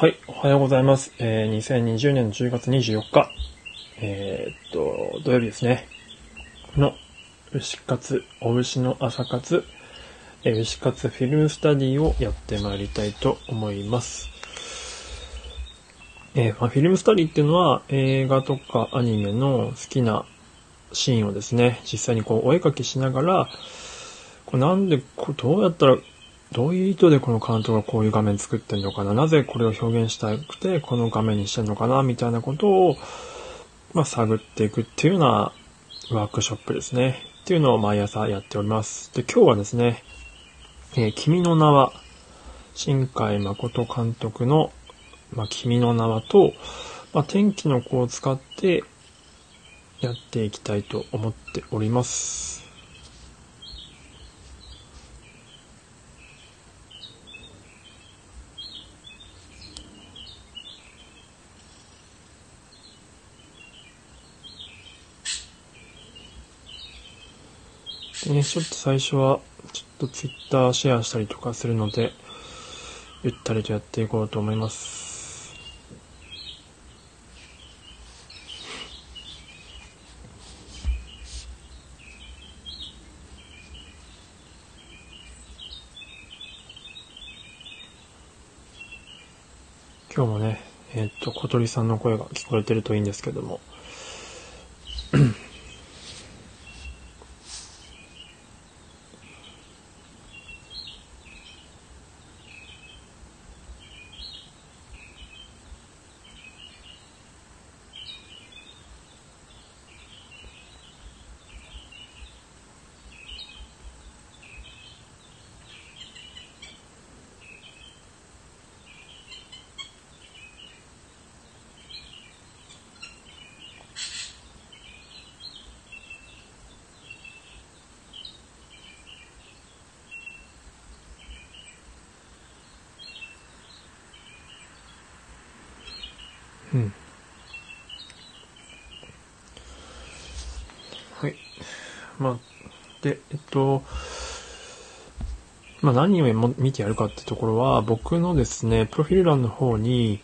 はい、おはようございます。えー、2020年10月24日、えー、っと、土曜日ですね。の、牛活、お牛の朝活、えー牛活フィルムスタディをやってまいりたいと思います。えーま、フィルムスタディっていうのは映画とかアニメの好きなシーンをですね、実際にこうお絵描きしながら、これなんで、これどうやったら、どういう意図でこの監督がこういう画面作ってんのかな？なぜこれを表現したくてこの画面にしてんのかな？みたいなことを、まあ、探っていくっていうようなワークショップですね。っていうのを毎朝やっております。で、今日はですね、えー君の名は、新海誠監督の、まあ、君の名はと、まあ、天気の子を使ってやっていきたいと思っております。ね、ちょっと最初は、ちょっとツイッターシェアしたりとかするので、ゆったりとやっていこうと思います。今日もね、えーっと、小鳥さんの声が聞こえてるといいんですけども、うん。はい。まあ、で、えっと、まあ何を見てやるかってところは、僕のですね、プロフィール欄の方に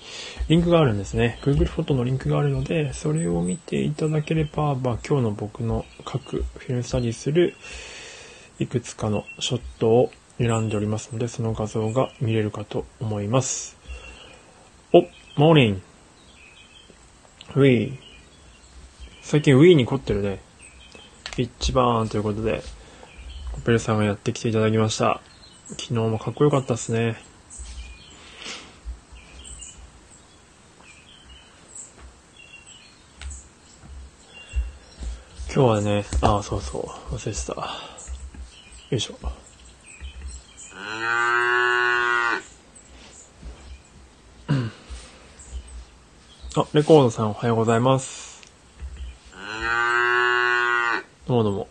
リンクがあるんですね。Google フォトのリンクがあるので、それを見ていただければ、まあ今日の僕の各フィルムスタディするいくつかのショットを選んでおりますので、その画像が見れるかと思います。お、モーニングウィー。最近ウィーに凝ってるね。一番ということで、コペルさんがやってきていただきました。昨日もかっこよかったっすね。今日はね、ああ、そうそう、忘れてた。よいしょ。あ、レコードさんおはようございます。どうもどうも。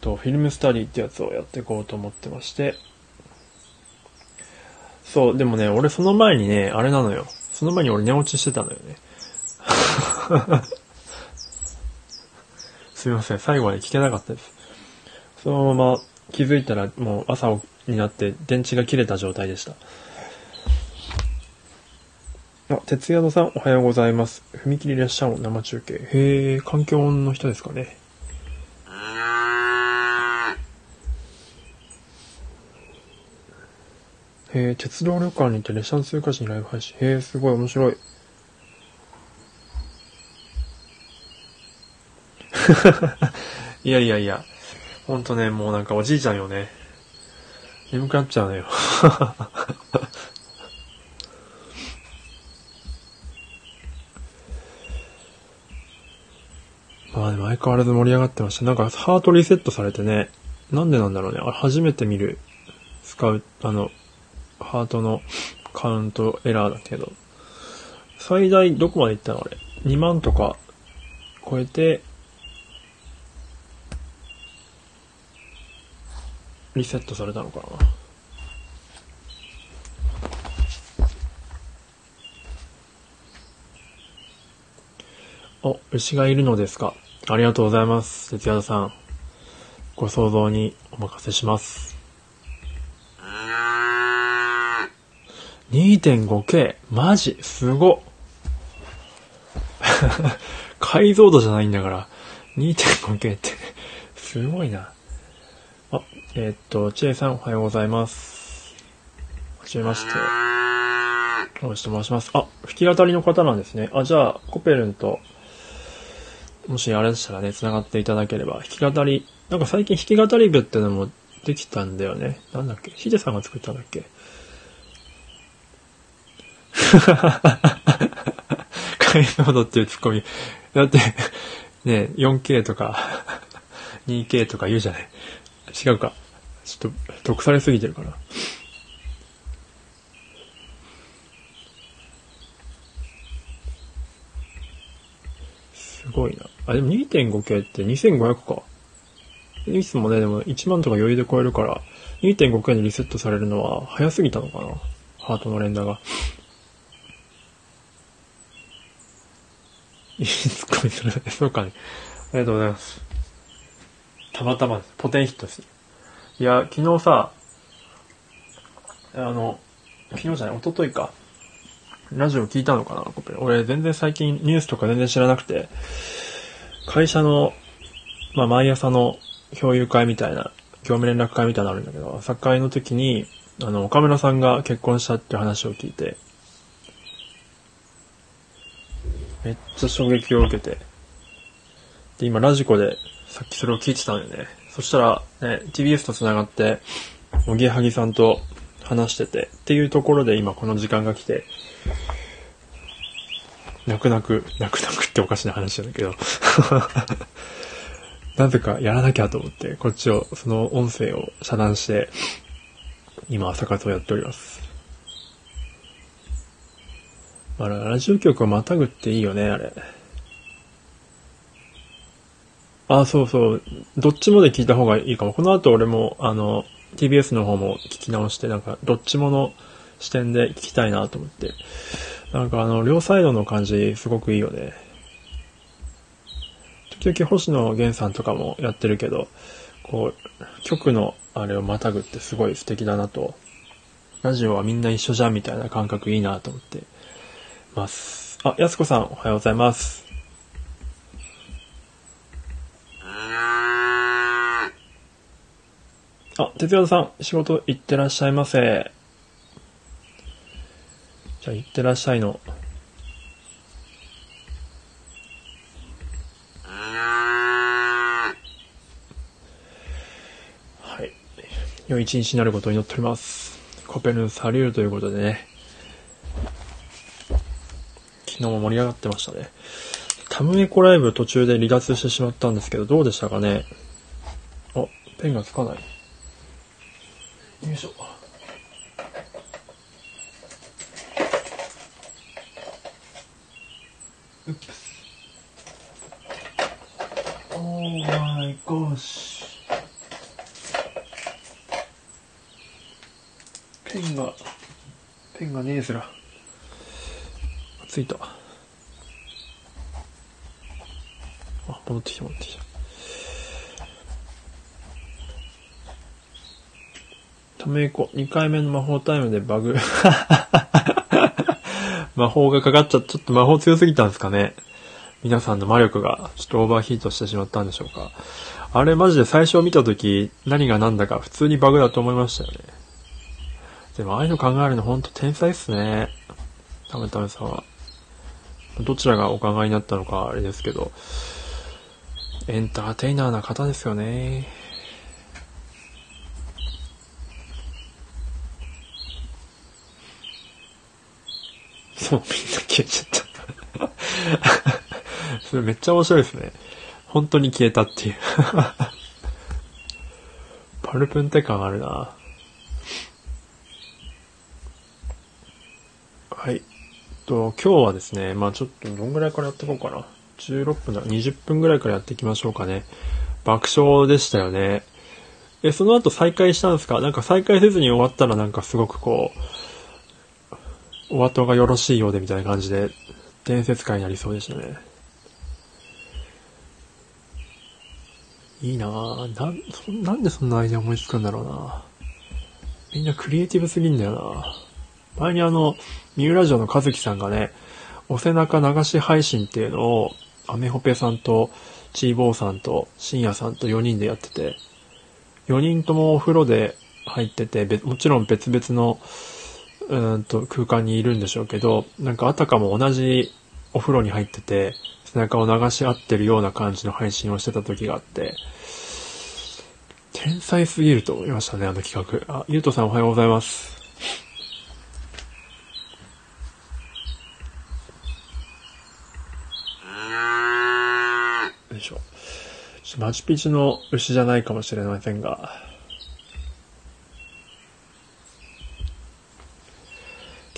と、フィルムスタディってやつをやっていこうと思ってまして。そう、でもね、俺その前にね、あれなのよ。その前に俺寝落ちしてたのよね。すいません、最後まで聞けなかったです。そのまま気づいたらもう朝になって電池が切れた状態でした。あ、鉄矢野さん、おはようございます。踏切列車音生中継。へえ、環境音の人ですかね。へえ、鉄道旅館に行って列車の通過時にライブ配信。へえ、すごい面白い。いやいやいや。ほんとね、もうなんかおじいちゃんよね。眠くなっちゃうのよ。まあでも相変わらず盛り上がってました。なんかハートリセットされてね、なんでなんだろうね。あれ初めて見る、使う、あの、ハートのカウントエラーだけど、最大どこまで行ったのあれ ?2 万とか超えて、リセットされたのかなお、牛がいるのですかありがとうございます。哲也さん。ご想像にお任せします。2.5K。マジ？すご。解像度じゃないんだから。2.5K ってすごいな。あ、えー、っと、ちえさんおはようございます。はじめまして。おしと申します。あ、弾き語りの方なんですね。あ、じゃあ、コペルンと、もしあれでしたらね、繋がっていただければ、弾き語り、なんか最近弾き語り部ってのもできたんだよね。なんだっけ？ヒデさんが作ったんだっけ？解像度っていうツッコミ。だって、ね、4K とか 2K とか言うじゃない。違うか。ちょっと、得されすぎてるかな。すごいな。あ、でも 2.5K って2500か。いつもね、でも1万とか余裕で超えるから、2.5K にリセットされるのは早すぎたのかな。ハートの連打が。いいツッコミする。そうかね。ありがとうございます。たまたまです。ポテンヒットです。いや、昨日さ、あの、昨日じゃない、一昨日か。ラジオ聞いたのかなコペ。俺全然最近ニュースとか全然知らなくて、会社の、まあ毎朝の共有会みたいな、業務連絡会みたいなのあるんだけど、作会の時に、あの、岡村さんが結婚したって話を聞いて、めっちゃ衝撃を受けて、で、今ラジコでさっきそれを聞いてたんだよね。そしたら、ね、TBS と繋がって、おぎやはぎさんと話してて、っていうところで今この時間が来て、泣く泣く、泣く泣くっておかしな話なんだけど なぜかやらなきゃと思って、こっちを、その音声を遮断して、今朝活をやっております。まあ、ラジオ局をまたぐっていいよね、あれ。あ、そうそう。どっちもで聞いた方がいいかも。この後俺も、あの、TBS の方も聞き直して、なんか、どっちもの視点で聞きたいなと思って。なんかあの、両サイドの感じ、すごくいいよね。時々星野源さんとかもやってるけど、こう、曲のあれをまたぐってすごい素敵だなと。ラジオはみんな一緒じゃんみたいな感覚いいなと思ってます。あ、やすこさんおはようございます。あ、哲也さん、仕事行ってらっしゃいませ。じゃあ、行ってらっしゃいの。はい。良い一日になることを祈っております。コペルンサリューということでね。昨日も盛り上がってましたね。タムエコライブ途中で離脱してしまったんですけど、どうでしたかね？あ、ペンがつかない。よいしょ。Oh my gosh. ペンが、ペンがねえすら。ついた。あ、戻ってきた戻ってきた。ためいこ、2回目の魔法タイムでバグ。魔法がかかっちゃ、ちょっと魔法強すぎたんですかね。皆さんの魔力がちょっとオーバーヒートしてしまったんでしょうか。あれマジで最初見たとき何が何だか普通にバグだと思いましたよね。でもああいうの考えるのほんと天才っすね。ためためさんは。どちらがお考えになったのかあれですけど、エンターテイナーな方ですよね。そう、みんな消えちゃった それめっちゃ面白いですね。本当に消えたっていう パルプンテ感あるなはい。と、今日はですね、まあちょっとどんぐらいからやっていこうかな。16分だ、20分ぐらいからやっていきましょうかね。爆笑でしたよね。え、その後再開したんですか？なんか再開せずに終わったらなんかすごくこう、お後がよろしいようでみたいな感じで、伝説会になりそうでしたね。いいなぁ。な、そなんでそんなアイデア思いつくんだろうなみんなクリエイティブすぎんだよな前にあの、三浦城の和樹さんがね、お背中流し配信っていうのを、アメホペさんと、チーボーさんと、深夜さんと4人でやってて、4人ともお風呂で入ってて、もちろん別々の、うんと空間にいるんでしょうけど、なんかあたかも同じお風呂に入ってて、背中を流し合ってるような感じの配信をしてた時があって、天才すぎると思いましたね、あの企画。あ、ゆうとさんおはようございます。よいしょ。マチュピチュの牛じゃないかもしれませんが。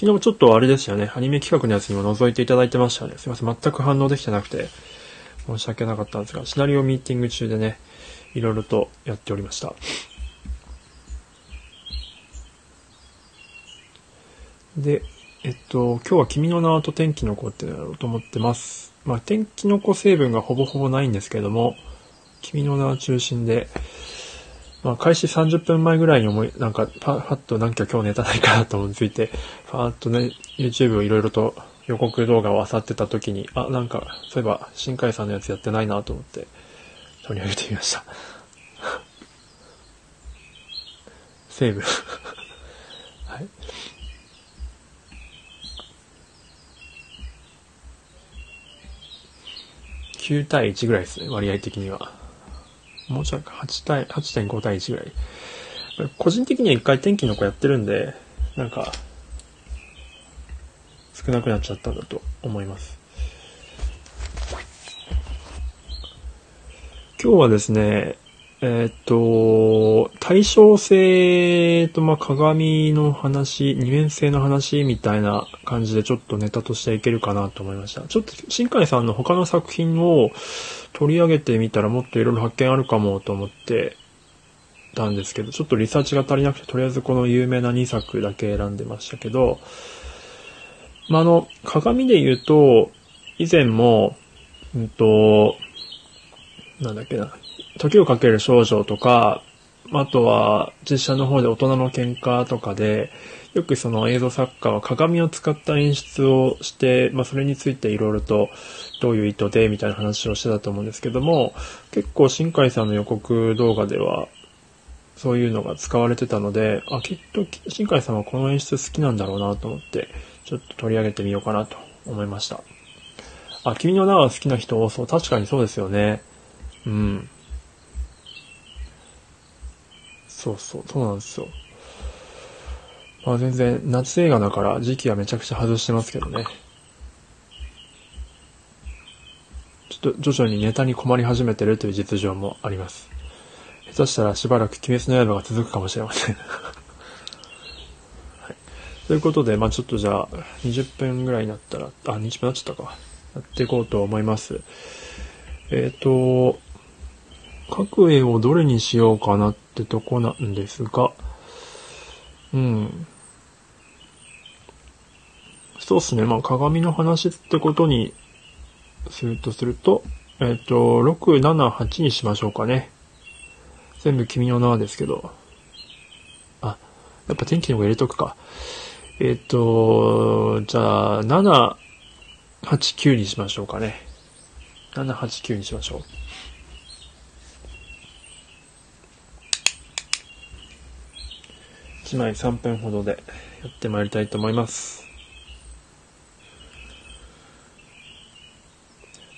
昨日ちょっとあれでしたよね。アニメ企画のやつにも覗いていただいてましたね。すいません。全く反応できてなくて、申し訳なかったんですが、シナリオミーティング中でね、いろいろとやっておりました。で、えっと、今日は君の名はと天気の子ってやろうと思ってます。まあ、天気の子成分がほぼほぼないんですけども、君の名は中心で、まあ、開始30分前ぐらいに思い、なんか、パパッとなんか今日ネタないかなと思いついて、パーッとね、YouTube をいろいろと予告動画を漁ってた時に、あ、なんか、そういえば、新海さんのやつやってないなと思って、取り上げてみました。セーブ はい。9対1ぐらいですね、割合的には。もうちょいか、8対、8.5対1ぐらい。個人的には一回天気の子やってるんで、なんか、少なくなっちゃったんだと思います。今日はですね、えー、っと、対称性と、まあ、鏡の話、二面性の話みたいな感じでちょっとネタとしていけるかなと思いました。ちょっと、新海さんの他の作品を取り上げてみたらもっといろいろ発見あるかもと思ってたんですけど、ちょっとリサーチが足りなくて、とりあえずこの有名な2作だけ選んでましたけど、まあ、あの、鏡で言うと、以前も、うんと、なんだっけな、時をかける少女とか、あとは実写の方で大人の喧嘩とかで、よくその映像作家は鏡を使った演出をして、まあそれについていろいろとどういう意図でみたいな話をしてたと思うんですけども、結構新海さんの予告動画ではそういうのが使われてたので、あ、きっと新海さんはこの演出好きなんだろうなと思って、ちょっと取り上げてみようかなと思いました。あ、君の名は好きな人多そう。確かにそうですよね。うん。そうそう、そうなんですよ。まあ全然、夏映画だから時期はめちゃくちゃ外してますけどね。ちょっと徐々にネタに困り始めてるという実情もあります。下手したらしばらく鬼滅の刃が続くかもしれません。ということで、まあちょっとじゃあ、20分ぐらいになったら、あ、20分なっちゃったか。やっていこうと思います。えっ、ー、と、各絵をどれにしようかなってとこなんですが、うん。そうっすね。まあ、鏡の話ってことにするとすると、えっ、ー、と、6、7、8にしましょうかね。全部君の名はですけど。あ、やっぱ天気の方が入れとくか。えっ、と、じゃあ、7、8、9にしましょうかね。7、8、9にしましょう。1枚3分ほどでやってまいりたいと思います。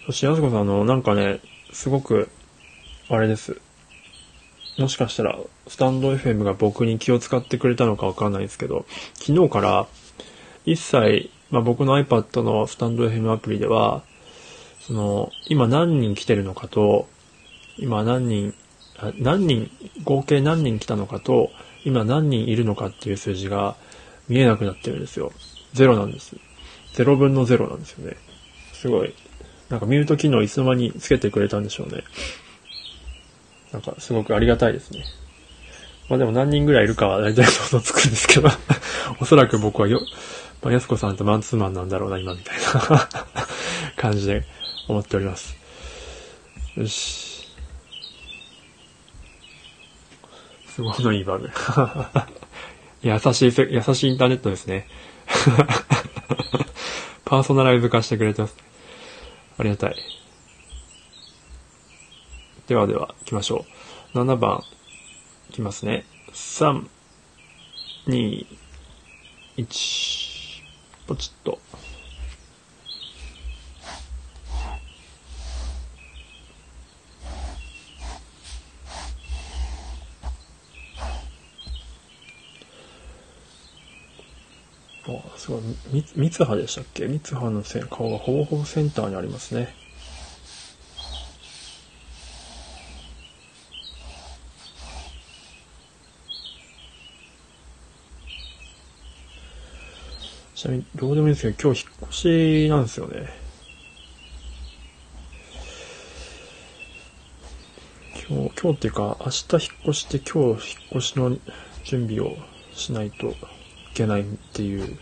そして、やすこさん、あの、なんかね、すごく、あれです。もしかしたら、スタンド FM が僕に気を使ってくれたのかわかんないですけど、昨日から、一切、まあ、僕の iPad のスタンド FM アプリでは、その、今何人来てるのかと、今何人、何人、合計何人来たのかと、今何人いるのかっていう数字が見えなくなってるんですよ。ゼロなんです。ゼロ分のゼロなんですよね。すごい。なんかミュート機能いつの間につけてくれたんでしょうね。なんかすごくありがたいですね。まあでも何人ぐらいいるかは大体想像つくんですけど おそらく僕はよ、まあ、やすこさんとマンツーマンなんだろうな、今みたいな 感じで思っております。よし。すごいいいバグ。優しい、優しいインターネットですね。パーソナライズ化してくれてます。ありがたい。ではでは、行きましょう。7番、いきますね。3、2、1、ポチッと。あ、すごい。み、三葉でしたっけ？三葉のせ顔がほぼほぼセンターにありますね。ちなみに、どうでもいいんですけど、今日引っ越しなんですよね。今日、今日っていうか、明日引っ越して今日引っ越しの準備をしないといけないっていう、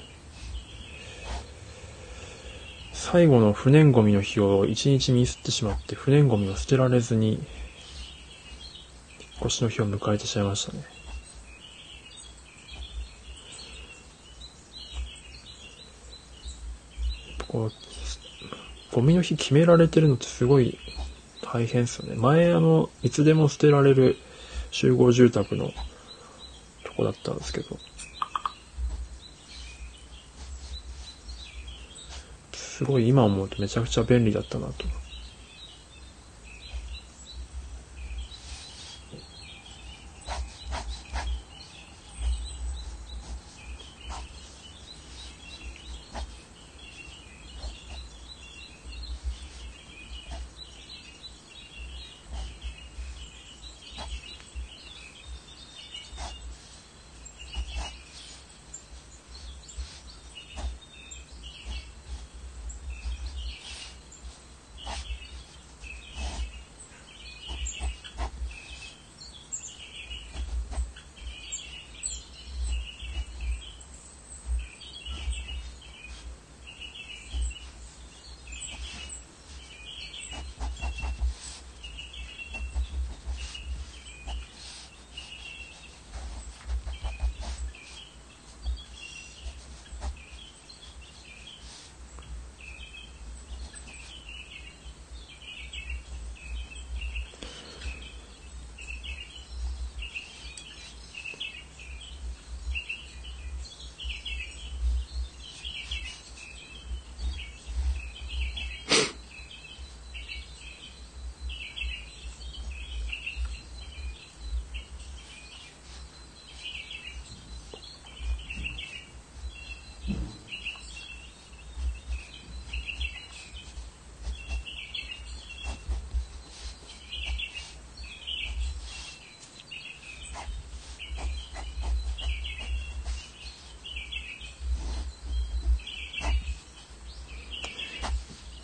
最後の不燃ゴミの日を一日ミスってしまって、不燃ゴミを捨てられずに、引っ越しの日を迎えてしまいましたね。こう、ゴミの日決められてるのってすごい大変ですよね。前、あの、いつでも捨てられる集合住宅のとこだったんですけど、すごい今思うとめちゃくちゃ便利だったなと。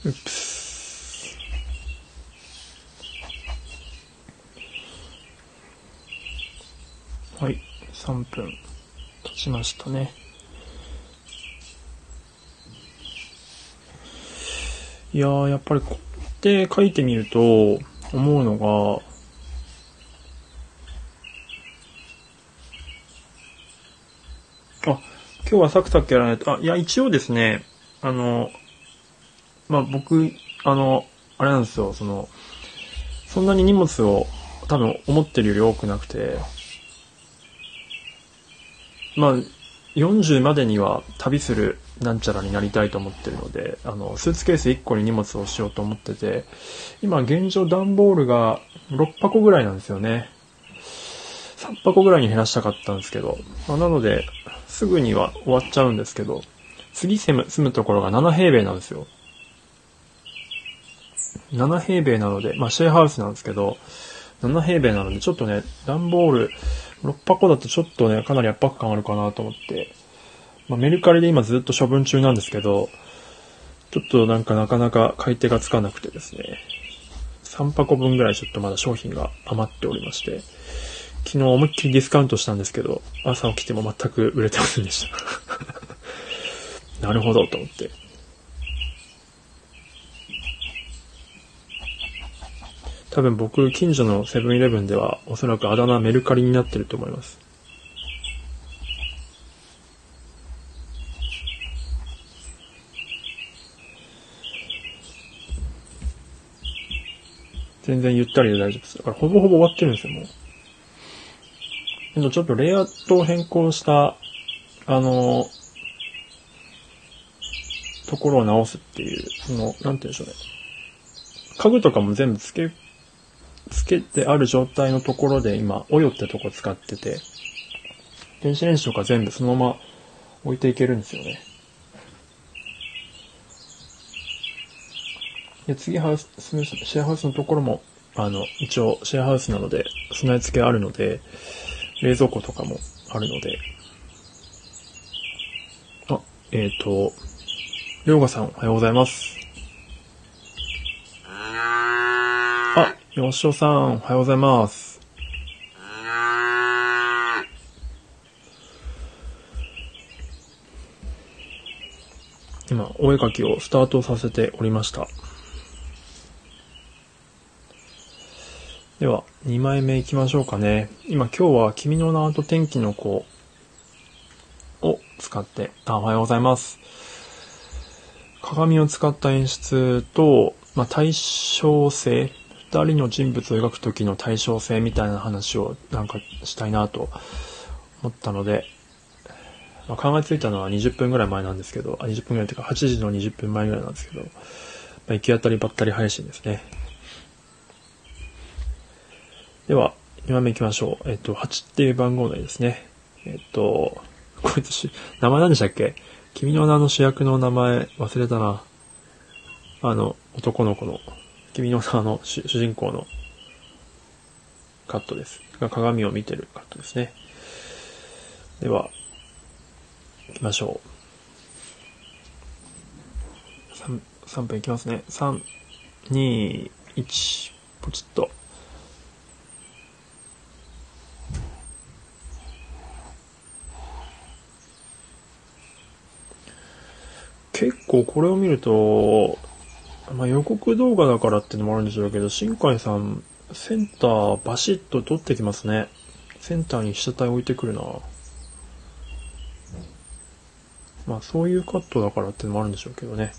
うっす。はい、3分経ちましたね。いやー、やっぱりこうやって書いてみると思うのが、あ、今日はサクサクやらないと、あ、いや、一応ですね、あの、まあ僕、あの、あれなんですよ、その、そんなに荷物を多分思ってるより多くなくて、まあ、40までには旅するなんちゃらになりたいと思ってるので、あの、スーツケース1個に荷物をしようと思ってて、今現状段ボールが6箱ぐらいなんですよね。3箱ぐらいに減らしたかったんですけど、まあ、なので、すぐには終わっちゃうんですけど、次住む、住むところが7平米なんですよ。7平米なので、まあシェアハウスなんですけど、7平米なので、ちょっとね、段ボール6箱だとちょっとね、かなり圧迫感あるかなと思って、まあメルカリで今ずっと処分中なんですけど、ちょっとなんかなかなか買い手がつかなくてですね、3箱分ぐらいちょっとまだ商品が余っておりまして、昨日思いっきりディスカウントしたんですけど、朝起きても全く売れてませんでした。なるほどと思って。多分僕、近所のセブンイレブンでは、おそらくあだ名メルカリになってると思います。全然ゆったりで大丈夫です。だからほぼほぼ終わってるんですよ、もう。ちょっとレイアウトを変更した、あの、ところを直すっていう、その、なんて言うんでしょうね。家具とかも全部付け付けてある状態のところで今、オヨってとこ使ってて、電子レンジとか全部そのまま置いていけるんですよね。で、次ハウス、シェアハウスのところも、あの、一応シェアハウスなので、備え付けあるので、冷蔵庫とかもあるので、あ、えっ、ー、と、りょうがさんおはようございます。あ、よしおさんおはようございます。今、お絵かきをスタートさせておりました。では、2枚目行きましょうかね。今、今日は君の名と天気の子を使って、あ、おはようございます。鏡を使った演出と、まあ、対称性、人の人物を描くときの対称性みたいな話をなんかしたいなと思ったので、まあ、考えついたのは20分ぐらい前なんですけど、あ、20分ぐらいというか8時の20分前ぐらいなんですけど、まあ、行き当たりばったり配信ですね。では、2番目行きましょう。えっと、8っていう番号内ですね。えっと、こいつ名前何でしたっけ？君の名の主役の名前忘れたな。あの、男の子の、君の名の主人公のカットです。が鏡を見てるカットですね。では、行きましょう。3, 分行きますね。3、2、1、ポチッと。結構これを見ると、まあ、予告動画だからってのもあるんでしょうけど、新海さん、センターバシッと取ってきますね。センターに被写体置いてくるな。まあそういうカットだからってのもあるんでしょうけどね。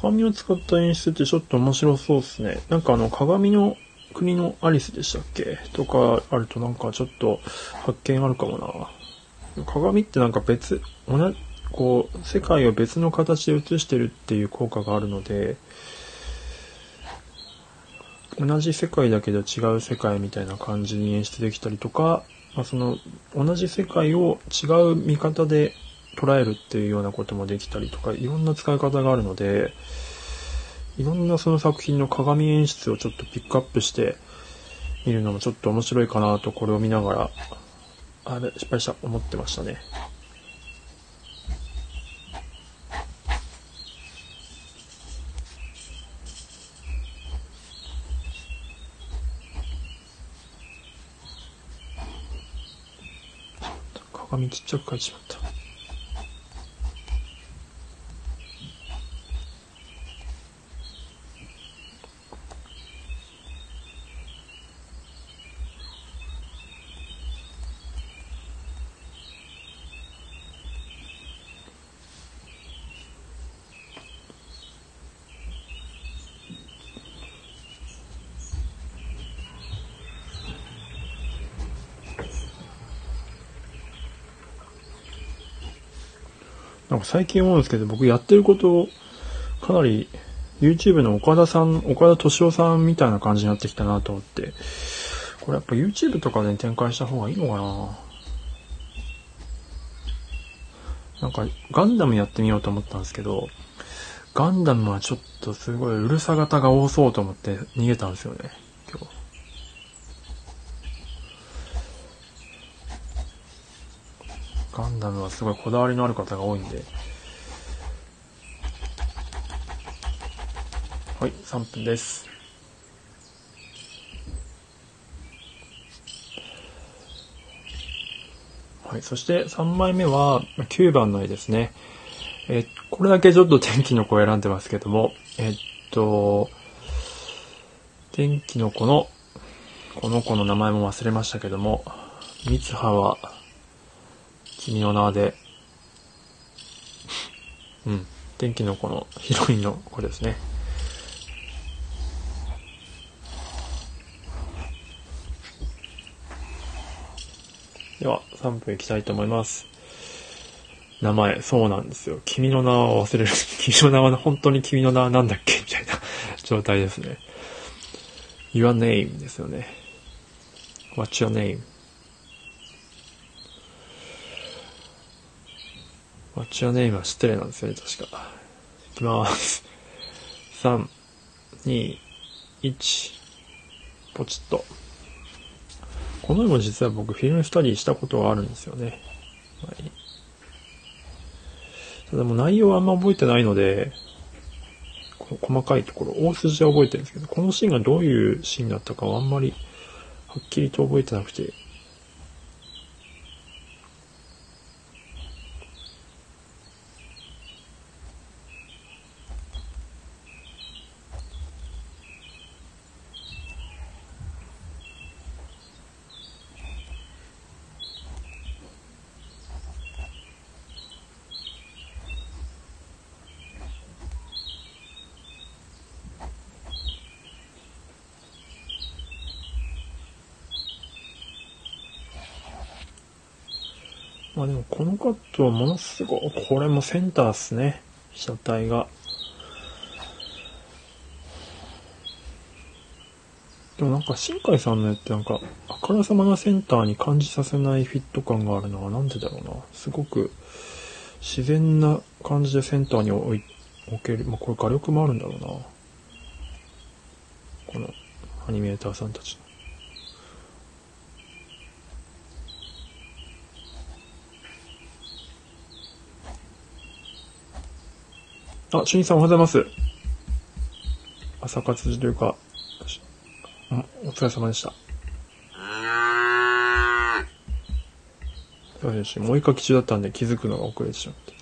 鏡を使った演出ってちょっと面白そうですね。なんかあの、鏡の国のアリスでしたっけ？とかあるとなんかちょっと発見あるかもな。鏡ってなんか別、同じ、こう、世界を別の形で映してるっていう効果があるので、同じ世界だけど違う世界みたいな感じに演出できたりとか、まあ、その同じ世界を違う見方で捉えるっていうようなこともできたりとか、いろんな使い方があるので、いろんなその作品の鏡演出をちょっとピックアップして見るのもちょっと面白いかなと、これを見ながら、あれ、失敗した、思ってましたね。鏡ちっちゃく描いてしまった。最近思うんですけど、僕やってることかなり YouTube の岡田さん、岡田敏夫さんみたいな感じになってきたなと思って、これやっぱ YouTube とかで展開した方がいいのかな？なんか、ガンダムやってみようと思ったんですけど、ガンダムはちょっとすごいうるさ型が多そうと思って逃げたんですよね、今日。ガンダムはすごいこだわりのある方が多いんで、はい、3分です。はい、そして3枚目は9番の絵ですね。えこれだけちょっと天気の子を選んでますけども、えっと、天気の子の、この子の名前も忘れましたけども、三葉は、君の名で、うん、天気の子のヒロインの子ですね。では、3分いきたいと思います。名前、そうなんですよ。君の名を忘れる。君の名は本当に君の名なんだっけ？みたいな 状態ですね。your name ですよね。what's your name? what's your name は失礼なんですよね、確か。いきます。3、2、1、ポチッと。この絵も実は僕フィルムスタディしたことがあるんですよね。はい、ただもう内容はあんま覚えてないので、この細かいところ、大筋は覚えてるんですけど、このシーンがどういうシーンだったかはあんまりはっきりと覚えてなくて、まあでもこのカットはものすごい、これもセンターっすね。被写体が。でもなんか新海さんのやってなんか、あからさまなセンターに感じさせないフィット感があるのはなんでだろうな。すごく自然な感じでセンターに置置ける。まあこれ画力もあるんだろうな。このアニメーターさんたちの。あ、主任さんおはようございます。朝活というか、お疲れ様でした。そうですもう一回中だったんで気づくのが遅れてしまって。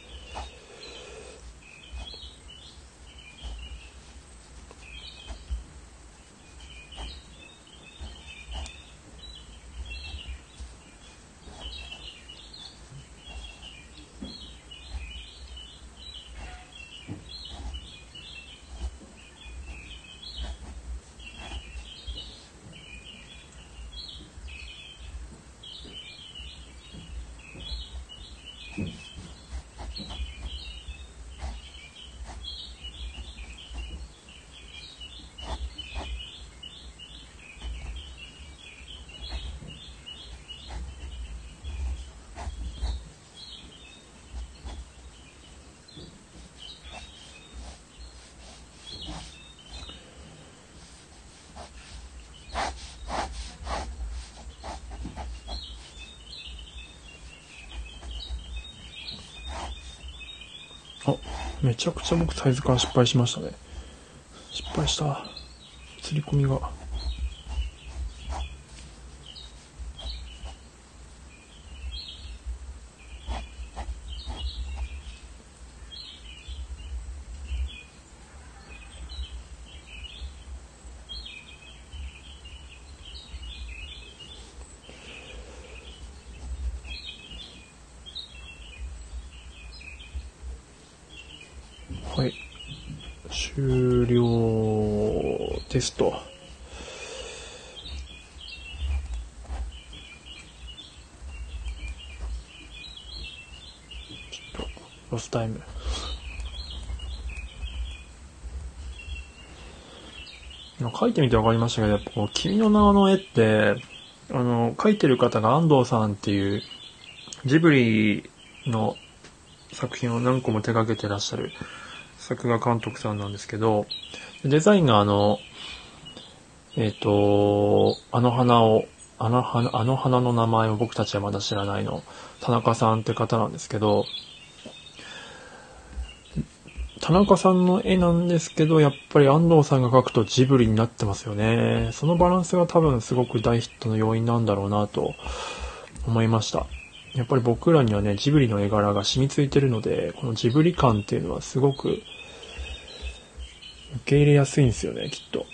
めちゃくちゃ僕サイズ感失敗しましたね。失敗した。釣り込みが。はい。終了テスト。ちょっと、ロスタイム。書いてみて分かりましたけど、やっぱこう、君の名の絵って、あの、書いてる方が安藤さんっていう、ジブリの作品を何個も手掛けてらっしゃる作画監督さんなんですけど、デザインがあの、えっ、ー、と、あの花をあの花、あの花の名前を僕たちはまだ知らないの、田中さんって方なんですけど、田中さんの絵なんですけど、やっぱり安藤さんが描くとジブリになってますよね。そのバランスが多分すごく大ヒットの要因なんだろうなと思いました。やっぱり僕らにはね、ジブリの絵柄が染みついてるので、このジブリ感っていうのはすごく受け入れやすいんですよね、きっと。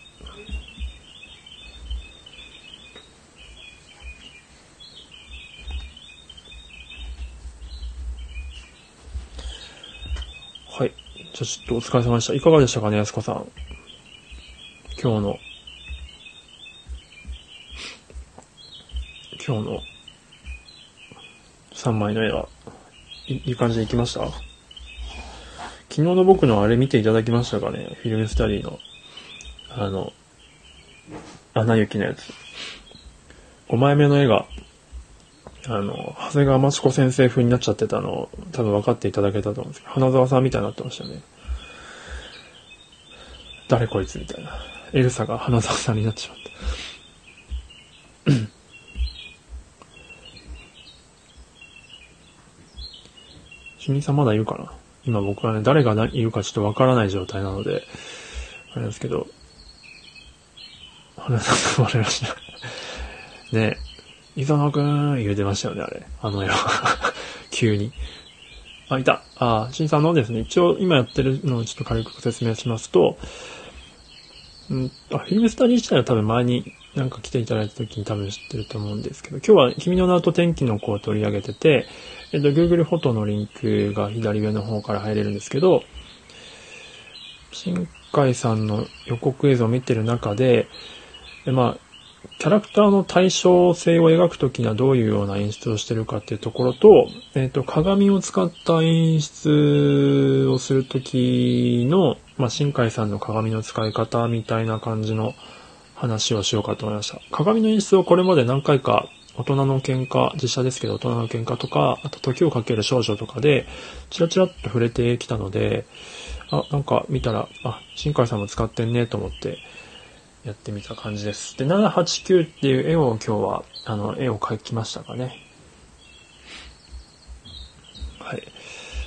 はい。じゃあちょっとお疲れ様でした。いかがでしたかね、安子さん。今日の、今日の3枚の絵はいいい感じでいきました？昨日の僕のあれ見ていただきましたかね？フィルムスタディの、あの、アナ雪のやつ。5枚目の絵が、あの、長谷川町子先生風になっちゃってたのを多分分かっていただけたと思うんですけど、花沢さんみたいになってましたね。誰こいつみたいな。エルサが花沢さんになってしまった。主任さんまだいるかな？今僕はね、誰がいるかちょっとわからない状態なので、あれですけど、花沢さんが笑いました。ねえ。磯野くん言うてましたよね、あれ。あの絵は。急に。あ、いた。あ、新さんのですね、一応今やってるのをちょっと軽く説明しますと、んあ、フィルムスタディ自体は多分前になんか来ていただいた時に多分知ってると思うんですけど、今日は君の名と天気の子を取り上げてて、えっと、Google フォトのリンクが左上の方から入れるんですけど、新海さんの予告映像を見てる中でで、まあ、キャラクターの対称性を描くときにはどういうような演出をしてるかっていうところと、えっ、ー、と、鏡を使った演出をするときの、まあ、新海さんの鏡の使い方みたいな感じの話をしようかと思いました。鏡の演出をこれまで何回か大人の喧嘩、実写ですけど大人の喧嘩とか、あと時をかける少女とかで、チラチラっと触れてきたので、あ、なんか見たら、あ、新海さんも使ってんねと思って、やってみた感じです。で、789っていう絵を今日は、あの、絵を描きましたかね。はい。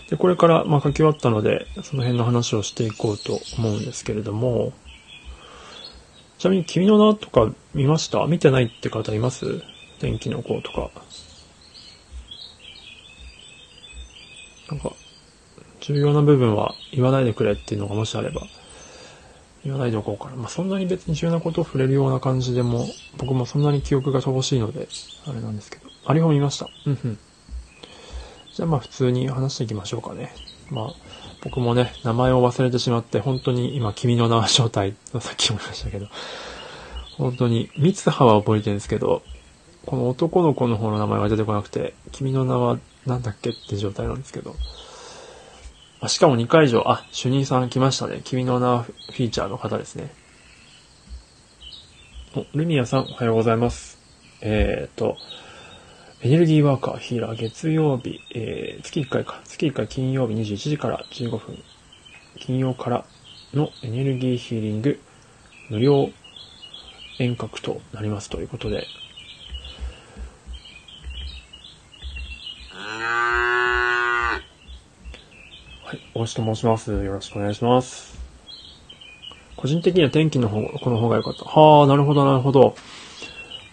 で、これから、まあ、描き終わったので、その辺の話をしていこうと思うんですけれども、ちなみに、君の名とか見ました？見てないって方います？天気の子とか。なんか、重要な部分は言わないでくれっていうのがもしあれば、言わないでおこうかな。まあ、そんなに別に重要なことを触れるような感じでも、僕もそんなに記憶が乏しいので、あれなんですけど。あれを見ました。うんうん。じゃあまあ普通に話していきましょうかね。まあ、僕もね、名前を忘れてしまって、本当に今、君の名は正体とさっきも言いましたけど、本当に、三葉は覚えてるんですけど、この男の子の方の名前が出てこなくて、君の名はなんだっけって状態なんですけど、あしかも2回以上、あ、主任さん来ましたね。君の名はフィーチャーの方ですね。お、ルミアさん、おはようございます。えーと、エネルギーワーカーヒーラー月曜日、えー、月1回か。月1回金曜日21時から15分。金曜からのエネルギーヒーリング無料遠隔となりますということで、はい、大石と申します。よろしくお願いします。個人的には天気の方、この方が良かった。はあ、なるほど、なるほど。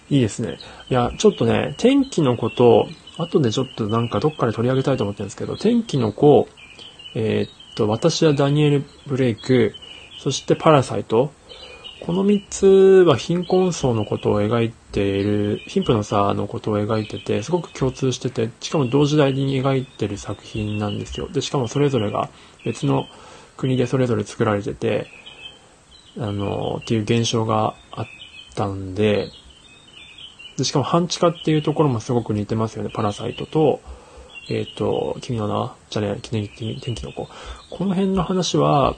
いいですね。いや、ちょっとね、天気の子と、後でちょっとなんかどっかで取り上げたいと思ってるんですけど、天気の子、えー、っと、私はダニエル・ブレイク、そしてパラサイト、この3つは貧困層のことを描いている、貧富の差のことを描いてて、すごく共通してて、しかも同時代に描いてる作品なんですよ。で、しかもそれぞれが別の国でそれぞれ作られてて、あの、っていう現象があったんで、で、しかも半地下っていうところもすごく似てますよね。パラサイトと、えっ、ー、と、君の名じゃねえ、天気の子。この辺の話は、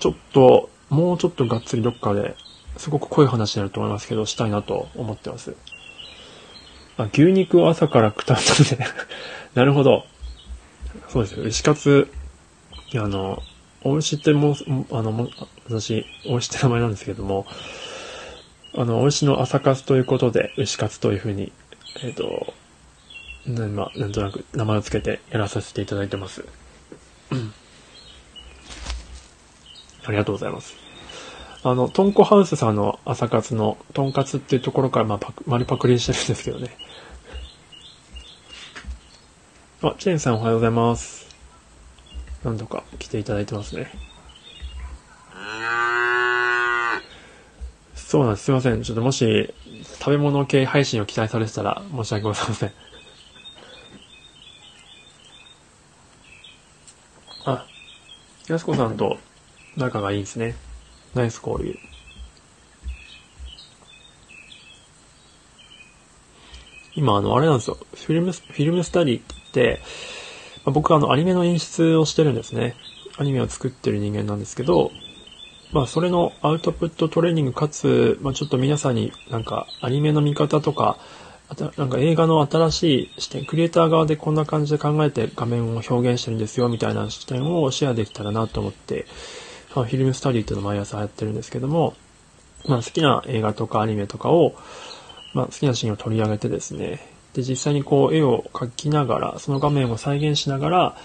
ちょっと、もうちょっとがっつりどっかですごく濃い話になると思いますけど、したいなと思ってます。あ、牛肉を朝から食ったんで なるほど。そうですよ。牛カツ、あの、お牛ってもう、あの、も私、お牛って名前なんですけども、あの、牛の朝活ということで、牛活というふうに、えっ、と、なま、なんとなく名前を付けてやらさせていただいてます。ありがとうございます。あの、トンコハウスさんの朝活のトンカツっていうところから、まあ、パク、丸パクリしてるんですけどね。あ、チェーンさんおはようございます。何度か来ていただいてますね。そうなんです。すいません。ちょっともし、食べ物系配信を期待されてたら申し訳ございません。あ、やすこさんと仲がいいですね。ナイス交流。今、あの、あれなんですよ。フィルム、フィルムスタディって、まあ僕はあの、アニメの演出をしてるんですね。アニメを作ってる人間なんですけど、まあ、それのアウトプットトレーニングかつ、まあ、ちょっと皆さんになんかアニメの見方とか、あとなんか映画の新しい視点、クリエイター側でこんな感じで考えて画面を表現してるんですよみたいな視点をシェアできたらなと思って、まあ、フィルムスタディっていうのを毎朝やってるんですけども、まあ、好きな映画とかアニメとかを、まあ、好きなシーンを取り上げてですね、で、実際にこう絵を描きながら、その画面を再現しながら、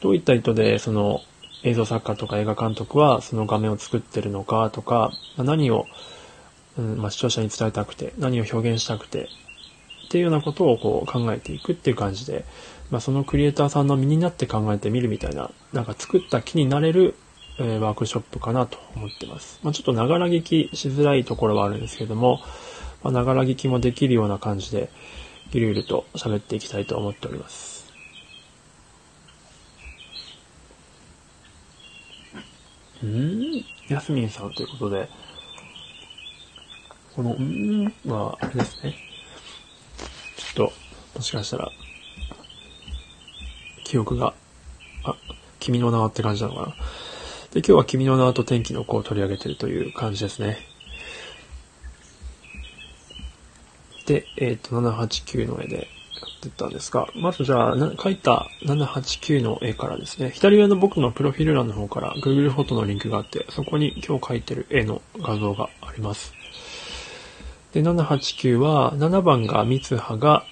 どういった意図でその映像作家とか映画監督はその画面を作ってるのかとか、まあ何を、うんまあ、視聴者に伝えたくて、何を表現したくて、っていうようなことをこう考えていくっていう感じで、まあ、そのクリエイターさんの身になって考えてみるみたいな、なんか作った気になれる、えワークショップかなと思ってます。まあ、ちょっとながら聞きしづらいところはあるんですけども、まあ、ながら聞きもできるような感じで、ゆるゆると喋っていきたいと思っております。うん、やすみんさんということで、この、うーんは、あれですね。ちょっと、もしかしたら、記憶が、あ、君の名はって感じなのかな。で、今日は君の名と天気の子を取り上げてるという感じですね。で、えっ、と、789の絵でやってったんですが、まずじゃあ、な描いた789の絵からですね、左上の僕のプロフィール欄の方から Google フォトのリンクがあって、そこに今日描いてる絵の画像があります。で、789は、7番が三葉が、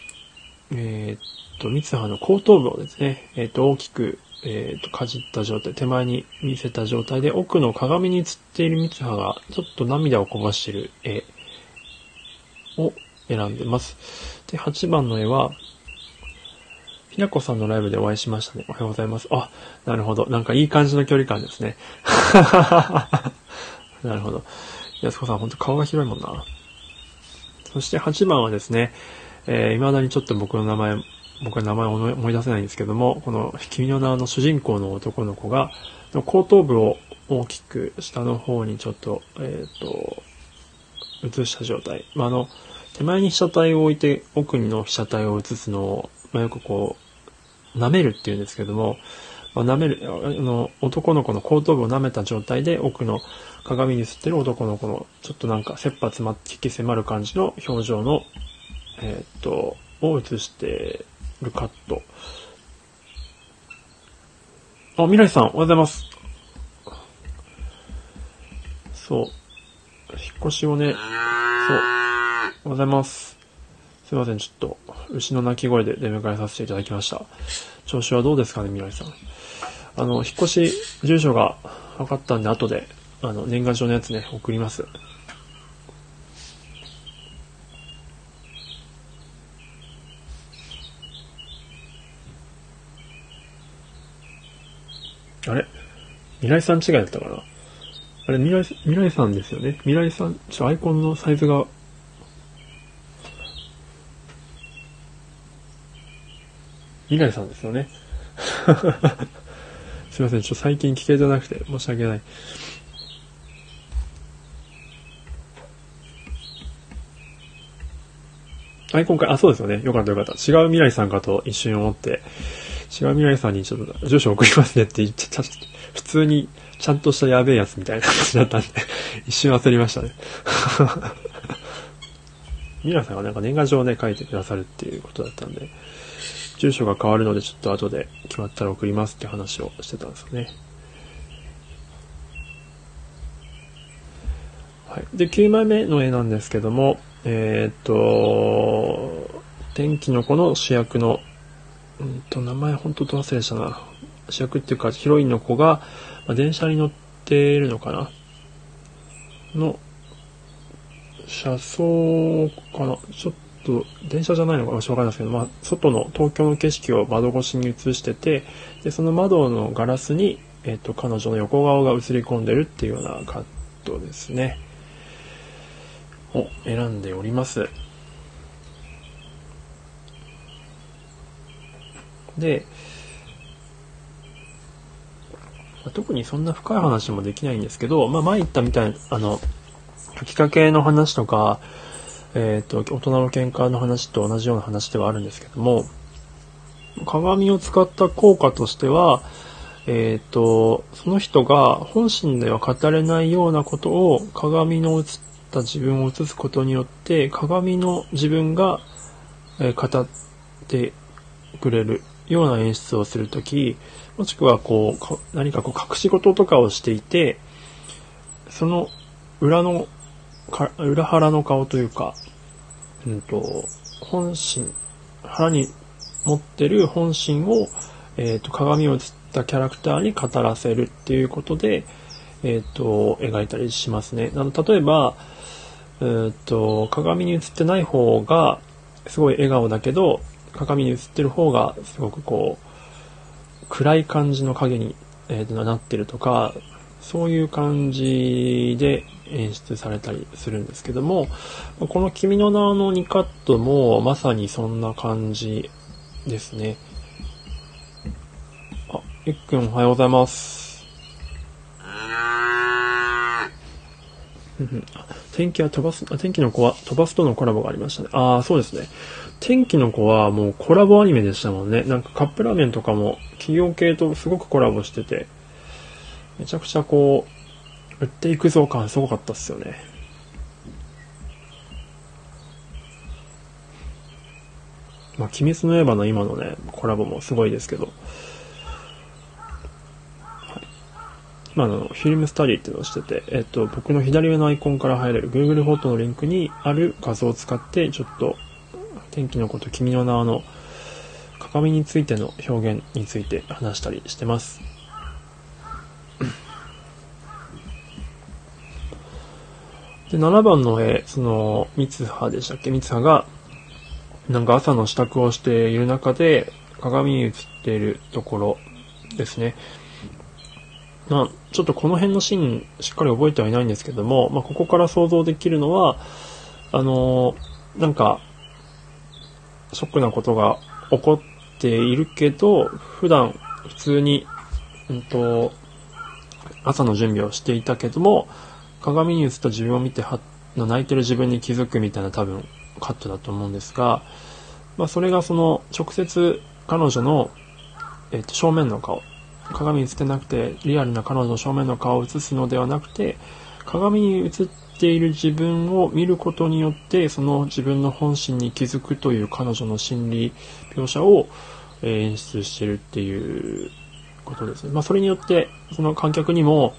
えっと、三葉の後頭部をですね、えっと、大きく、えっと、かじった状態、手前に見せた状態で、奥の鏡に映っている三葉が、ちょっと涙をこぼしている絵を選んでます。で、8番の絵は、ひなこさんのライブでお会いしましたね。おはようございます。あ、なるほど。なんかいい感じの距離感ですね。なるほど。やすこさん、ほんと顔が広いもんな。そして8番はですね、えー、未だにちょっと僕の名前、僕は名前を思い出せないんですけども、この君の名の主人公の男の子が、後頭部を大きく下の方にちょっと、えっ、と、映した状態。まあ、あの、手前に被写体を置いて奥の被写体を映すのを、まあ、よくこう、舐めるっていうんですけども、まあ、舐める、あの、男の子の後頭部を舐めた状態で奥の鏡に映ってる男の子の、ちょっとなんか切羽詰まって引き迫る感じの表情の、えーっと、を映してるカット。あ、未来さん、おはようございます。そう。引っ越しをね、そう。おはようございます。すいません、ちょっと、牛の鳴き声で出迎えさせていただきました。調子はどうですかね、未来さん。あの、引っ越し、住所が分かったんで、後で、あの、年賀状のやつね、送ります。あれ？未来さん違いだったかな？あれ、未来、未来さんですよね？未来さん、ちょ、アイコンのサイズが、未来さんですよね？すいません、ちょ最近聞けてなくて申し訳ない。アイコンか、あ、そうですよね。よかったよかった。違う未来さんかと一瞬思って、違う未来さんにちょっと住所送りますねって言っ、ちゃった普通にちゃんとしたやべえやつみたいな感じだったんで、一瞬焦りましたね。未来さんがなんか年賀状をね、書いてくださるっていうことだったんで、住所が変わるのでちょっと後で決まったら送りますって話をしてたんですよね。ははい。で、9枚目の絵なんですけども、えーっと、天気の子の主役の、うんと、名前本当と忘れしたな。主役っていうか、ヒロインの子が、まあ、電車に乗っているのかなの、車窓かなちょっと、電車じゃないのかわかんないですけど、まあ、外の東京の景色を窓越しに映してて、で、その窓のガラスに、えっ、と、彼女の横顔が映り込んでるっていうようなカットですね。を選んでおります。で、まあ特にそんな深い話もできないんですけど、まあ、前言ったみたいな、あの、書きかけの話とか、えっ、と、大人の喧嘩の話と同じような話ではあるんですけども、鏡を使った効果としては、えっ、と、その人が本心では語れないようなことを鏡の映った自分を映すことによって、鏡の自分が、語ってくれる。ような演出をするとき、もしくはこう、何かこう隠し事とかをしていて、その裏の、裏腹の顔というか、うんと、本心、腹に持ってる本心を、えっ、と、鏡を映ったキャラクターに語らせるっていうことで、えっ、と、描いたりしますね。あの、例えば、えーと、鏡に映ってない方が、すごい笑顔だけど、鏡に映ってる方が、すごくこう、暗い感じの影に、えーとなってるとか、そういう感じで演出されたりするんですけども、この君の名の2カットも、まさにそんな感じですね。あ、ゆっくんおはようございます。天気は飛ばす、天気の子は飛ばすとのコラボがありましたね。ああ、そうですね。天気の子はもうコラボアニメでしたもんね。なんかカップラーメンとかも企業系とすごくコラボしてて、めちゃくちゃこう、売っていくぞ感すごかったっすよね。まあ、鬼滅の刃の今のね、コラボもすごいですけど、今あの、フィルムスタディっていうのをしてて、えっと、僕の左上のアイコンから入れる Google フォトのリンクにある画像を使って、ちょっと、天気のこと君の名の鏡についての表現について話したりしてます。で、7番の絵、その、三葉でしたっけ？三葉が、なんか朝の支度をしている中で、鏡に映っているところですね。まあ、ちょっとこの辺のシーンしっかり覚えてはいないんですけども、まあ、ここから想像できるのは、あのーなんか、ショックなことが起こっているけど、普段普通に、うんと、朝の準備をしていたけども、鏡に映った自分を見ては、泣いてる自分に気づくみたいな多分カットだと思うんですが、まあ、それがその、直接彼女の、えっと、正面の顔、鏡に映ってなくて、リアルな彼女の正面の顔を映すのではなくて、鏡に映っている自分を見ることによって、その自分の本心に気づくという彼女の心理描写を演出してるっていうことですね。まあ、それによって、その観客にも、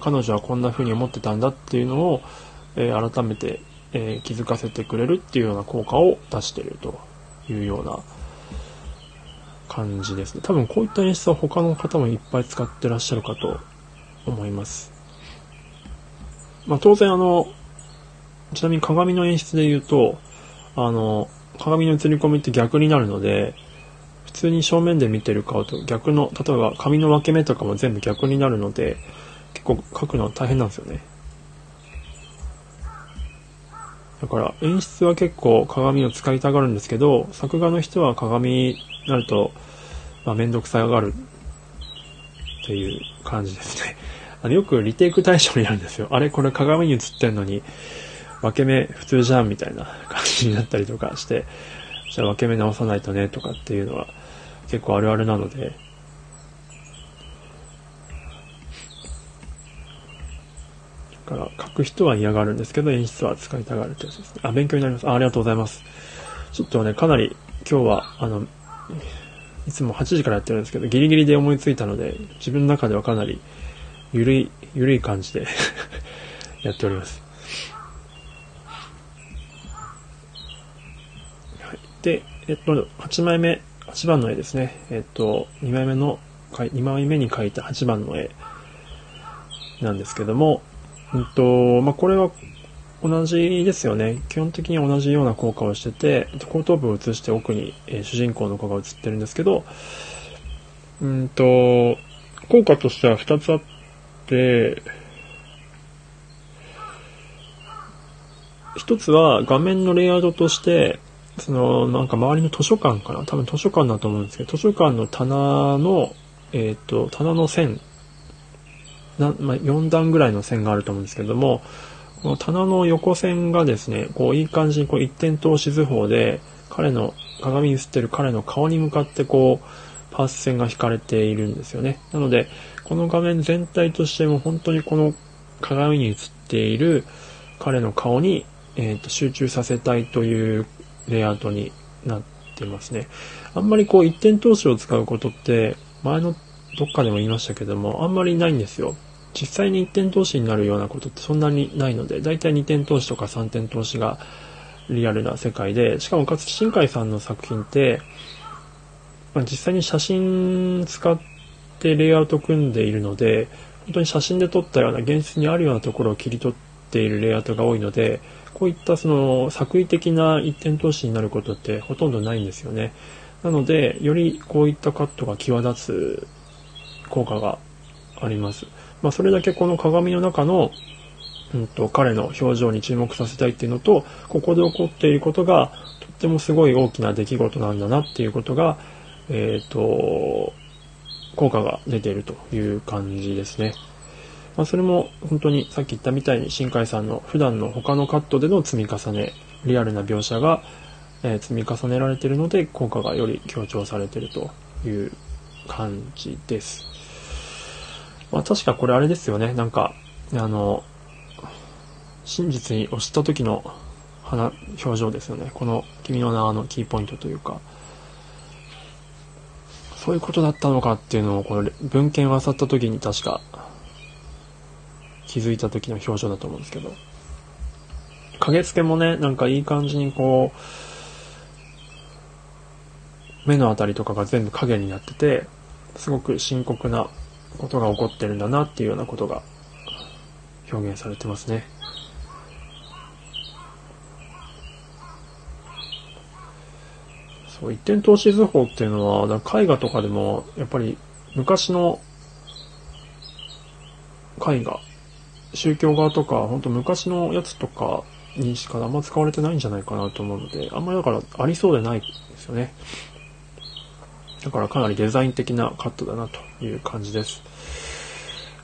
彼女はこんな風に思ってたんだっていうのを、え改めて、え気づかせてくれるっていうような効果を出してるというような感じですね。多分こういった演出は他の方もいっぱい使ってらっしゃるかと思います。まあ当然あの、ちなみに鏡の演出で言うと、あの、鏡の映り込みって逆になるので、普通に正面で見てる顔と逆の、例えば髪の分け目とかも全部逆になるので、結構描くのは大変なんですよね。だから演出は結構鏡を使いたがるんですけど、作画の人は鏡なると、まあ、めんどくさがるっていう感じですね。あのよくリテイク対象になるんですよ。あれこれ鏡に映ってんのに、分け目普通じゃんみたいな感じになったりとかして、じゃあ分け目直さないとねとかっていうのは結構あるあるなので、だから書く人は嫌がるんですけど演出は使いたがるってやつですね。あ、勉強になります。あありがとうございます。ちょっとね、かなり今日は、あの、いつも8時からやってるんですけど、ギリギリで思いついたので、自分の中ではかなり、ゆるい、ゆるい感じで やっております。はい、で、えっと、8枚目、8番の絵ですね。えっと、2枚目の、2枚目に描いた8番の絵なんですけども、うんと、まあ、これは同じですよね。基本的に同じような効果をしてて、後頭部を映して奥に、えー、主人公の子が映ってるんですけど、うんと、効果としては2つあって、一つは画面のレイアウトとして、その、なんか周りの図書館かな？多分図書館だと思うんですけど、図書館の棚の、えっ、ー、と、棚の線、なまあ、4段ぐらいの線があると思うんですけども、この棚の横線がですね、こういい感じにこう一点透視図法で、彼の、鏡に映ってる彼の顔に向かってこう、パース線が引かれているんですよね。なので、この画面全体としても本当にこの鏡に映っている彼の顔に、えーと、集中させたいというレイアウトになってますね。あんまりこう一点投資を使うことって、前のどっかでも言いましたけども、あんまりないんですよ。実際に一点投資になるようなことってそんなにないので、だいたい2点投資とか3点投資がリアルな世界で、しかも勝新海さんの作品って、まあ、実際に写真使ってレイアウト組んでいるので、本当に写真で撮ったような現実にあるようなところを切り取っているレイアウトが多いので、こういったその作為的な一点投資になることってほとんどないんですよね。なので、よりこういったカットが際立つ効果があります。まあ、それだけこの鏡の中の、うんと、彼の表情に注目させたいっていうのと、ここで起こっていることが、とってもすごい大きな出来事なんだなっていうことが、えっ、ー、と、効果が出ているという感じですね。まあ、それも本当にさっき言ったみたいに新海さんの普段の他のカットでの積み重ね、リアルな描写が、え、積み重ねられているので効果がより強調されているという感じです。まあ確かこれあれですよね。なんか、あの、真実に押した時の花、表情ですよね。この君の名のキーポイントというか。そういうことだったのかっていうのを、この文献を漁った時に確か気づいた時の表情だと思うんですけど。影付けもね、なんかいい感じにこう、目のあたりとかが全部影になってて、すごく深刻なことが起こってるんだなっていうようなことが表現されてますね。そう、一点投資図法っていうのは、絵画とかでも、やっぱり昔の絵画、宗教画とか、ほんと昔のやつとかにしかあんま使われてないんじゃないかなと思うので、あんまりだからありそうでないですよね。だからかなりデザイン的なカットだなという感じです。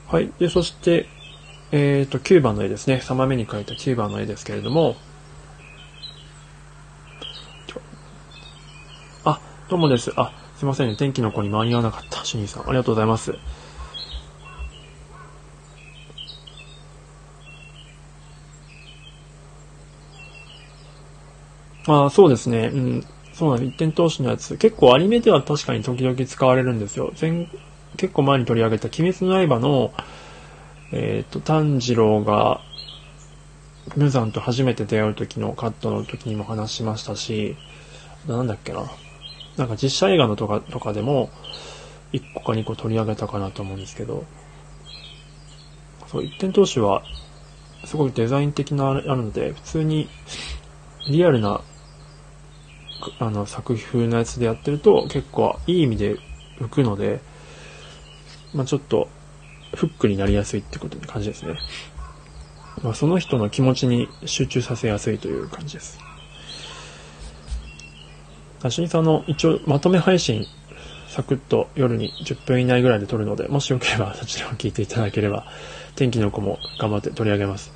はい。で、そして、えっ、ー、と、9番の絵ですね。3番目に描いた9番の絵ですけれども、あ、どうもです。あ、すいませんね。天気の子に間に合わなかった。主任さん。ありがとうございます。あそうですね。うん。そうなんです。一点投資のやつ。結構アニメでは確かに時々使われるんですよ。前、結構前に取り上げた鬼滅の刃の、えっ、ー、と、炭治郎が、無惨と初めて出会う時のカットの時にも話しましたし、なんだっけな。なんか実写映画のとか、とかでも、1個か2個取り上げたかなと思うんですけど、そう、一点投資は、すごいデザイン的なあるので、普通にリアルなあの作風のやつでやってると結構いい意味で浮くので、まあ、ちょっとフックになりやすいってことに感じですね。まあ、その人の気持ちに集中させやすいという感じです。しにさんの一応まとめ配信サクッと夜に10分以内ぐらいで撮るので、もしよければそちらを聞いていただければ、天気の子も頑張って取り上げます。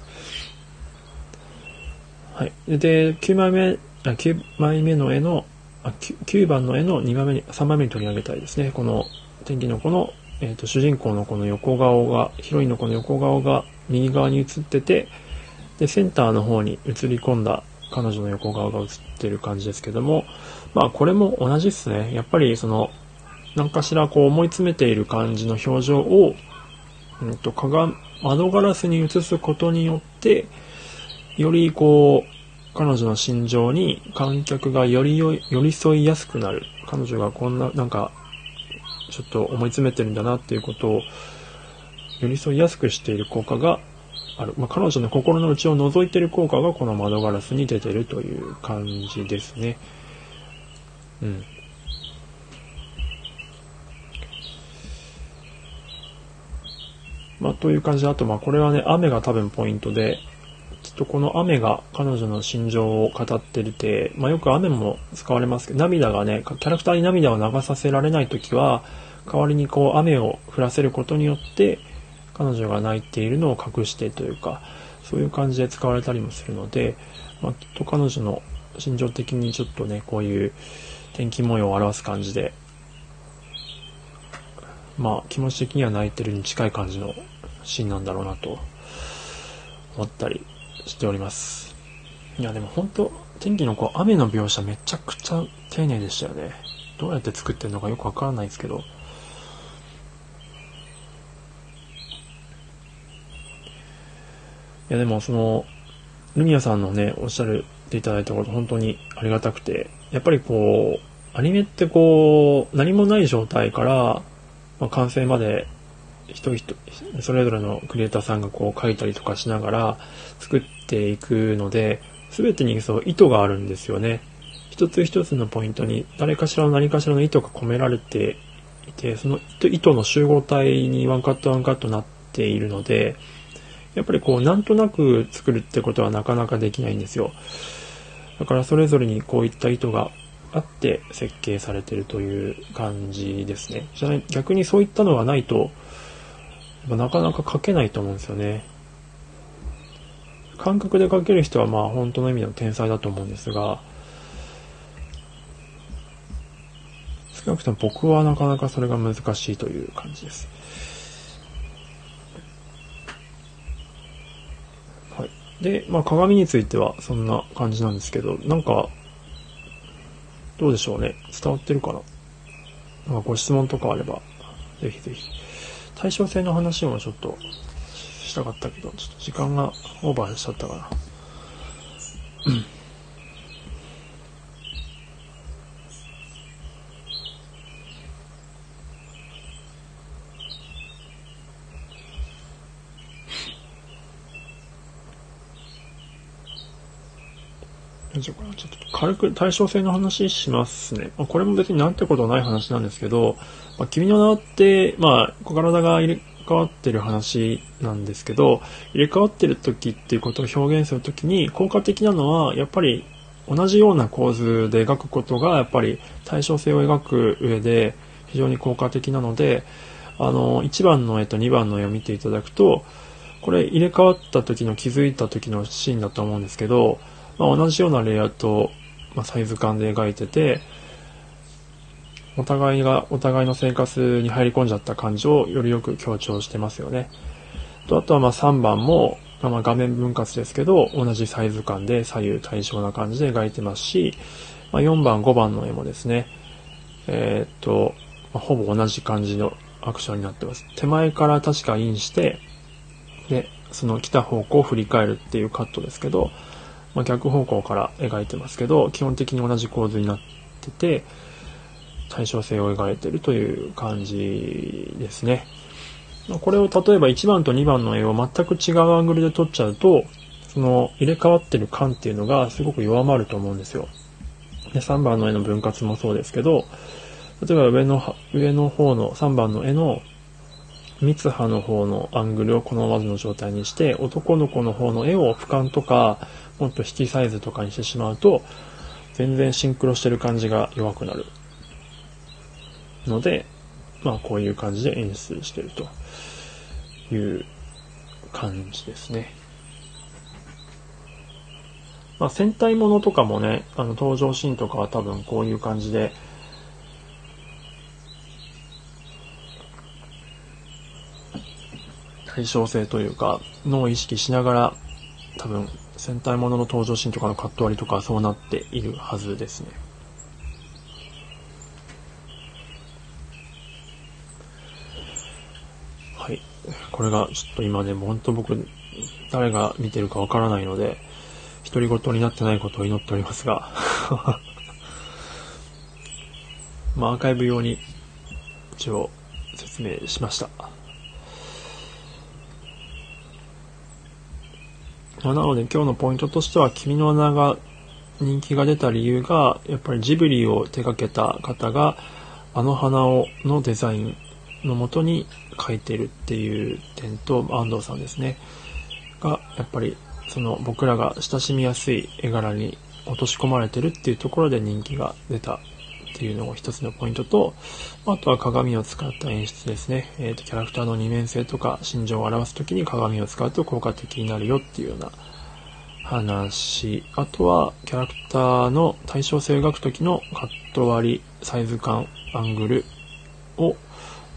はい。で、9枚目9枚目の絵のあ 9, 9番の絵の2番目に、3番目に取り上げたいですね。この天気の子の、えーと、主人公のこの横顔が、ヒロインのこの横顔が右側に映ってて、で、センターの方に映り込んだ彼女の横顔が映ってる感じですけども、まあこれも同じっすね。やっぱりその、何かしらこう思い詰めている感じの表情を、うんと、窓ガラスに映すことによって、よりこう、彼女の心情に観客がより寄り添いやすくなる。彼女がこんな、なんか、ちょっと思い詰めてるんだなっていうことを寄り添いやすくしている効果がある。まあ、彼女の心の内を覗いている効果がこの窓ガラスに出てるという感じですね。うん。まあ、という感じで、あと、まあ、これはね、雨が多分ポイントで、とこの雨が彼女の心情を語ってるて、まあ、よく雨も使われますけど、涙がね、キャラクターに涙を流させられないときは、代わりにこう雨を降らせることによって、彼女が泣いているのを隠してというか、そういう感じで使われたりもするので、まあ、きっと彼女の心情的にちょっとね、こういう天気模様を表す感じで、まあ気持ち的には泣いてるに近い感じのシーンなんだろうなと思ったりしております。いやでも本当天気のこう雨の描写めちゃくちゃ丁寧でしたよね。どうやって作ってるのかよくわからないですけど。いやでもその、ルミヤさんのね、おっしゃるっていただいたこと本当にありがたくて、やっぱりこう、アニメってこう、何もない状態から、まあ、完成まで人人、それぞれのクリエイターさんがこう書いたりとかしながら作っていくので、全てにそう意図があるんですよね。一つ一つのポイントに誰かしらの何かしらの意図が込められていて、その意図の集合体にワンカットワンカットなっているので、やっぱりこうなんとなく作るってことはなかなかできないんですよ。だからそれぞれにこういった意図があって設計されてるという感じですね。じゃ逆にそういったのがないと、なかなか書けないと思うんですよね。感覚で書ける人はまあ本当の意味の天才だと思うんですが、少なくとも僕はなかなかそれが難しいという感じです。はい。で、まあ鏡についてはそんな感じなんですけど、なんか、どうでしょうね。伝わってるかな。なんかご質問とかあれば、ぜひぜひ。対称性の話もちょっとしたかったけど、ちょっと時間がオーバーしちゃったから。うんっと軽く対称性の話しますね。まこれも別になんてことない話なんですけど、まあ、君の名って、まあ、小体が入れ替わってる話なんですけど、入れ替わってる時っていうことを表現するときに効果的なのは、やっぱり同じような構図で描くことが、やっぱり対称性を描く上で非常に効果的なので、あの、1番の絵と2番の絵を見ていただくと、これ入れ替わった時の気づいた時のシーンだと思うんですけど、まあ、同じようなレイアウト、まあ、サイズ感で描いてて、お互いが、お互いの生活に入り込んじゃった感じをよりよく強調してますよね。と、あとはまあ3番も、まあ、画面分割ですけど、同じサイズ感で左右対称な感じで描いてますし、まあ、4番、5番の絵もですね、えー、っと、まあ、ほぼ同じ感じのアクションになってます。手前から確かインして、で、その来た方向を振り返るっていうカットですけど、まあ、逆方向から描いてますけど、基本的に同じ構図になってて、対称性を描いてるという感じですね。これを例えば1番と2番の絵を全く違うアングルで撮っちゃうと、その入れ替わってる感っていうのがすごく弱まると思うんですよ。で、3番の絵の分割もそうですけど、例えば上の、上の方の3番の絵の三葉の方のアングルをこのままの状態にして、男の子の方の絵を俯瞰とか、もっと引きサイズとかにしてしまうと、全然シンクロしてる感じが弱くなる。ので、まあこういう感じで演出してるという感じですね。まあ戦隊ものとかもね、あの登場シーンとかは多分こういう感じで、対称性というか、のを意識しながら、多分戦隊ものの登場シーンとかのカット割りとかそうなっているはずですね。はい。これがちょっと今ね、ほんと僕、誰が見てるかわからないので、独り言になってないことを祈っておりますが まあ、アーカイブ用に一応説明しました。まあ、なので今日のポイントとしては、君の名が人気が出た理由が、やっぱりジブリを手掛けた方が、あの花をのデザインのもとに描いてるっていう点と、安藤さんですね。が、やっぱり、その僕らが親しみやすい絵柄に落とし込まれてるっていうところで人気が出たっていうのが一つのポイントと、あとは鏡を使った演出ですね。えっ、ー、と、キャラクターの二面性とか心情を表すときに鏡を使うと効果的になるよっていうような話。あとは、キャラクターの対称性を描くときのカット割り、サイズ感、アングルを、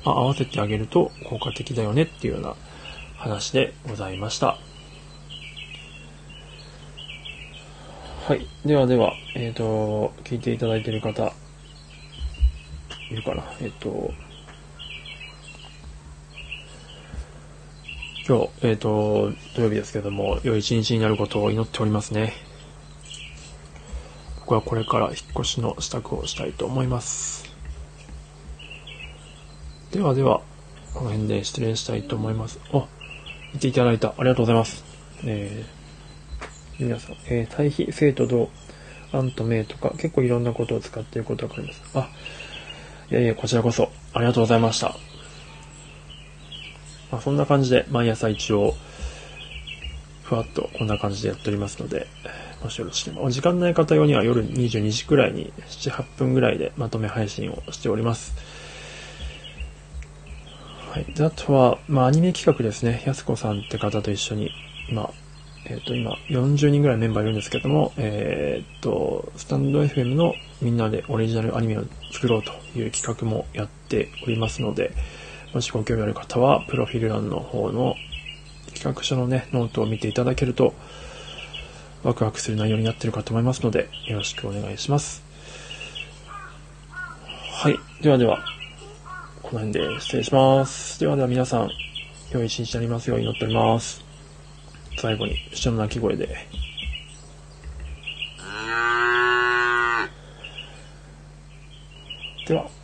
ま合わせてあげると効果的だよねっていうような話でございました。はい。ではでは、えっ、ー、と、聞いていただいている方、いるかなえっ、と、今日、えっ、と、土曜日ですけども、良い一日になることを祈っておりますね。僕はこれから引っ越しの支度をしたいと思います。ではでは、この辺で失礼したいと思います。あ、見ていただいた。ありがとうございます。えー、皆さん、えー、対比、生と同、アと名とか、結構いろんなことを使っていることがわかります。あ、いやいや、こちらこそ、ありがとうございました。まあ、そんな感じで毎朝一応、ふわっとこんな感じでやっておりますので、もしよろしければ、お時間ない方用には夜22時くらいに7、8分ぐらいでまとめ配信をしております。はい。で、あとは、まあ、アニメ企画ですね。やすこさんって方と一緒に、今、えっ、ー、と、今、40人ぐらいメンバーいるんですけども、えっ、ー、と、 stand.fm のみんなでオリジナルアニメを作ろうという企画もやっておりますので、もしご興味ある方は、プロフィール欄の方の企画書のね、ノートを見ていただけると、ワクワクする内容になってるかと思いますので、よろしくお願いします。はい。ではでは、この辺で失礼します。ではでは皆さん、良い一日になりますように祈っております。最後に、下の鳴き声で。では。